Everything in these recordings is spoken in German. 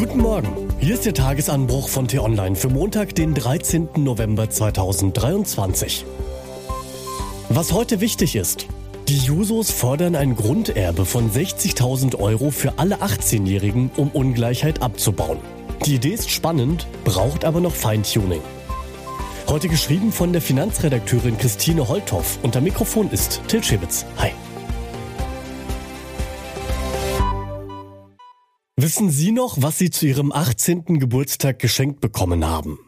Guten Morgen. Hier ist der Tagesanbruch von T-Online für Montag, den 13. November 2023. Was heute wichtig ist. Die Jusos fordern ein Grunderbe von 60.000 Euro für alle 18-Jährigen, um Ungleichheit abzubauen. Die Idee ist spannend, braucht aber noch Feintuning. Heute geschrieben von der Finanzredakteurin Christine Holthoff. Unter Mikrofon ist Til Schibitz. Hi. Wissen Sie noch, was Sie zu Ihrem 18. Geburtstag geschenkt bekommen haben?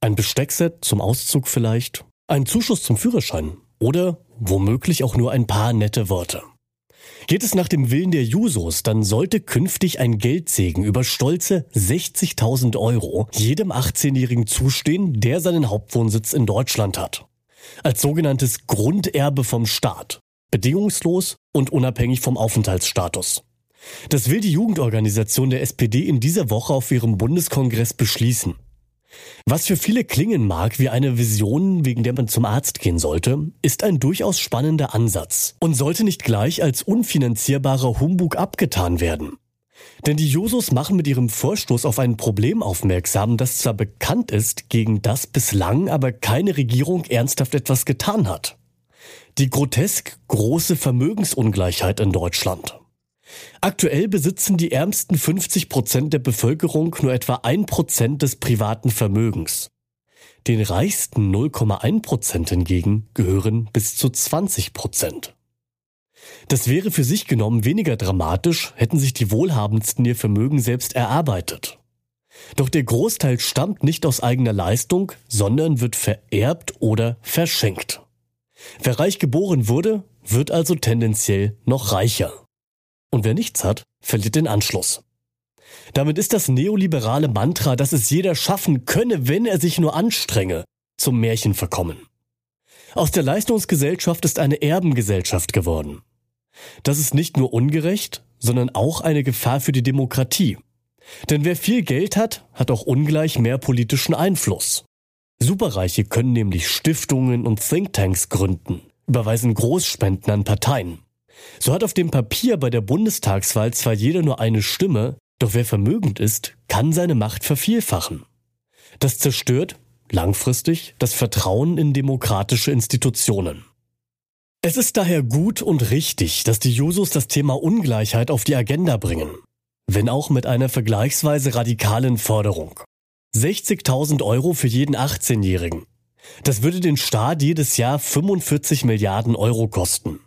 Ein Besteckset zum Auszug vielleicht? Ein Zuschuss zum Führerschein? Oder womöglich auch nur ein paar nette Worte? Geht es nach dem Willen der Jusos, dann sollte künftig ein Geldsegen über stolze 60.000 Euro jedem 18-Jährigen zustehen, der seinen Hauptwohnsitz in Deutschland hat. Als sogenanntes Grunderbe vom Staat. Bedingungslos und unabhängig vom Aufenthaltsstatus. Das will die Jugendorganisation der SPD in dieser Woche auf ihrem Bundeskongress beschließen. Was für viele klingen mag wie eine Vision, wegen der man zum Arzt gehen sollte, ist ein durchaus spannender Ansatz und sollte nicht gleich als unfinanzierbarer Humbug abgetan werden. Denn die Jusos machen mit ihrem Vorstoß auf ein Problem aufmerksam, das zwar bekannt ist, gegen das bislang aber keine Regierung ernsthaft etwas getan hat. Die grotesk große Vermögensungleichheit in Deutschland. Aktuell besitzen die ärmsten 50 Prozent der Bevölkerung nur etwa ein Prozent des privaten Vermögens. Den reichsten 0,1 Prozent hingegen gehören bis zu 20 Prozent. Das wäre für sich genommen weniger dramatisch, hätten sich die Wohlhabendsten ihr Vermögen selbst erarbeitet. Doch der Großteil stammt nicht aus eigener Leistung, sondern wird vererbt oder verschenkt. Wer reich geboren wurde, wird also tendenziell noch reicher. Und wer nichts hat, verliert den Anschluss. Damit ist das neoliberale Mantra, dass es jeder schaffen könne, wenn er sich nur anstrenge, zum Märchen verkommen. Aus der Leistungsgesellschaft ist eine Erbengesellschaft geworden. Das ist nicht nur ungerecht, sondern auch eine Gefahr für die Demokratie. Denn wer viel Geld hat, hat auch ungleich mehr politischen Einfluss. Superreiche können nämlich Stiftungen und Thinktanks gründen, überweisen Großspenden an Parteien. So hat auf dem Papier bei der Bundestagswahl zwar jeder nur eine Stimme, doch wer vermögend ist, kann seine Macht vervielfachen. Das zerstört langfristig das Vertrauen in demokratische Institutionen. Es ist daher gut und richtig, dass die Jusos das Thema Ungleichheit auf die Agenda bringen, wenn auch mit einer vergleichsweise radikalen Forderung. 60.000 Euro für jeden 18-Jährigen. Das würde den Staat jedes Jahr 45 Milliarden Euro kosten.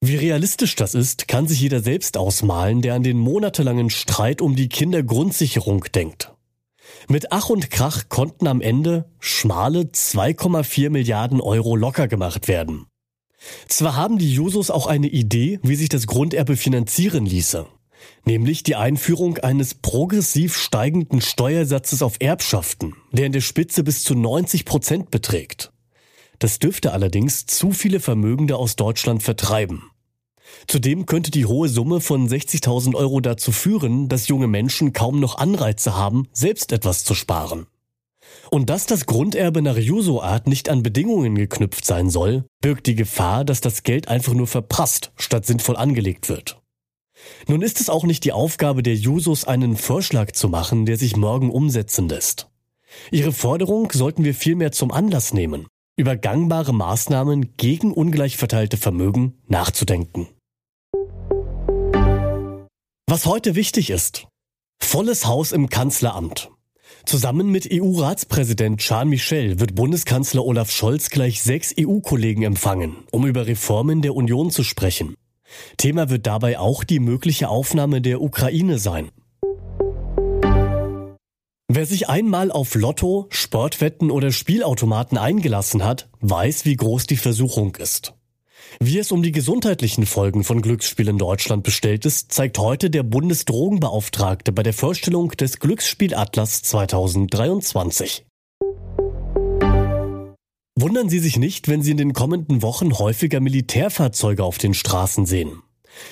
Wie realistisch das ist, kann sich jeder selbst ausmalen, der an den monatelangen Streit um die Kindergrundsicherung denkt. Mit Ach und Krach konnten am Ende schmale 2,4 Milliarden Euro locker gemacht werden. Zwar haben die Jusos auch eine Idee, wie sich das Grunderbe finanzieren ließe, nämlich die Einführung eines progressiv steigenden Steuersatzes auf Erbschaften, der in der Spitze bis zu 90 Prozent beträgt. Das dürfte allerdings zu viele Vermögende aus Deutschland vertreiben. Zudem könnte die hohe Summe von 60.000 Euro dazu führen, dass junge Menschen kaum noch Anreize haben, selbst etwas zu sparen. Und dass das Grunderbe nach Juso-Art nicht an Bedingungen geknüpft sein soll, birgt die Gefahr, dass das Geld einfach nur verprasst, statt sinnvoll angelegt wird. Nun ist es auch nicht die Aufgabe der Jusos, einen Vorschlag zu machen, der sich morgen umsetzen lässt. Ihre Forderung sollten wir vielmehr zum Anlass nehmen, über gangbare Maßnahmen gegen ungleich verteilte Vermögen nachzudenken. Was heute wichtig ist. Volles Haus im Kanzleramt. Zusammen mit EU-Ratspräsident Charles Michel wird Bundeskanzler Olaf Scholz gleich sechs EU-Kollegen empfangen, um über Reformen der Union zu sprechen. Thema wird dabei auch die mögliche Aufnahme der Ukraine sein. Wer sich einmal auf Lotto, Sportwetten oder Spielautomaten eingelassen hat, weiß, wie groß die Versuchung ist. Wie es um die gesundheitlichen Folgen von Glücksspiel in Deutschland bestellt ist, zeigt heute der Bundesdrogenbeauftragte bei der Vorstellung des Glücksspielatlas 2023. Wundern Sie sich nicht, wenn Sie in den kommenden Wochen häufiger Militärfahrzeuge auf den Straßen sehen.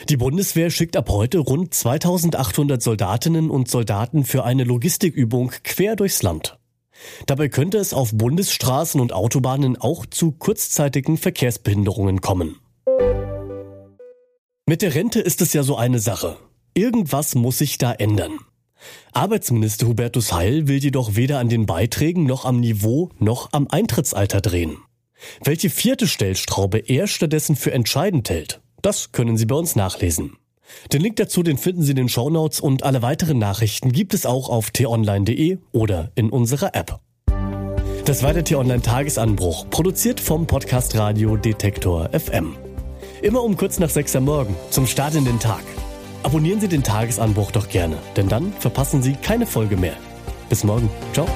Die Bundeswehr schickt ab heute rund 2800 Soldatinnen und Soldaten für eine Logistikübung quer durchs Land. Dabei könnte es auf Bundesstraßen und Autobahnen auch zu kurzzeitigen Verkehrsbehinderungen kommen. Mit der Rente ist es ja so eine Sache. Irgendwas muss sich da ändern. Arbeitsminister Hubertus Heil will jedoch weder an den Beiträgen noch am Niveau noch am Eintrittsalter drehen. Welche vierte Stellstraube er stattdessen für entscheidend hält, das können Sie bei uns nachlesen. Den Link dazu, den finden Sie in den Shownotes und alle weiteren Nachrichten gibt es auch auf t-online.de oder in unserer App. Das war der T-Online Tagesanbruch, produziert vom Podcast Radio Detektor FM. Immer um kurz nach sechs am Morgen, zum Start in den Tag. Abonnieren Sie den Tagesanbruch doch gerne, denn dann verpassen Sie keine Folge mehr. Bis morgen. Ciao.